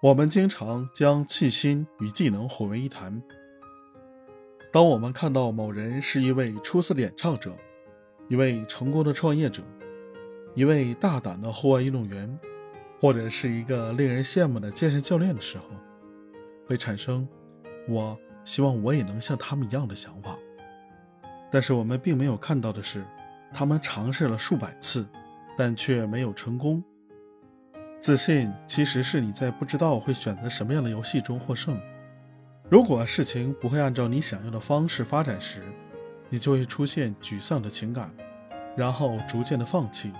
我们经常将气心与技能混为一谈。当我们看到某人是一位出色的演唱者，一位成功的创业者，一位大胆的户外运动员，或者是一个令人羡慕的健身教练的时候，会产生“我希望我也能像他们一样的”想法。但是我们并没有看到的是，他们尝试了数百次，但却没有成功。自信其实是你在不知道会选择什么样的游戏中获胜。如果事情不会按照你想要的方式发展时，你就会出现沮丧的情感，然后逐渐的放弃。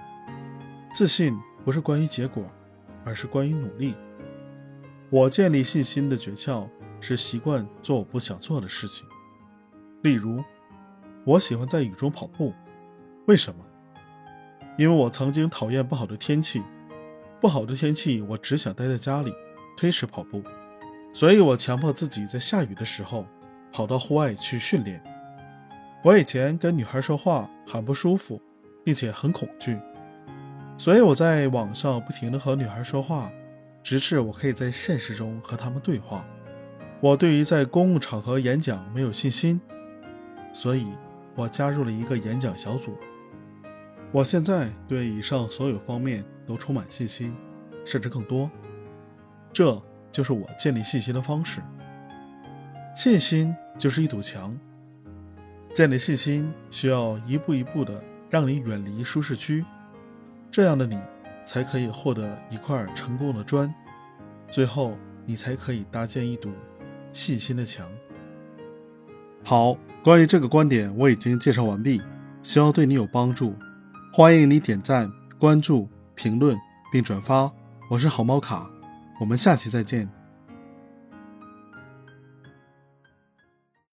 自信不是关于结果，而是关于努力。我建立信心的诀窍是习惯做我不想做的事情。例如，我喜欢在雨中跑步，为什么？因为我曾经讨厌不好的天气，不好的天气我只想待在家里，推迟跑步。所以我强迫自己在下雨的时候跑到户外去训练。我以前跟女孩说话很不舒服，并且很恐惧，所以我在网上不停地和女孩说话，直至我可以在现实中和她们对话。我对于在公共场合演讲没有信心，所以我加入了一个演讲小组。我现在对以上所有方面都充满信心，甚至更多。这。就是我建立信心的方式。信心就是一堵墙，建立信心需要一步一步的让你远离舒适区，这样的你才可以获得一块成功的砖，最后你才可以搭建一堵信心的墙。好，关于这个观点我已经介绍完毕，希望对你有帮助。欢迎你点赞、关注、评论并转发。我是好猫卡。我们下期再见。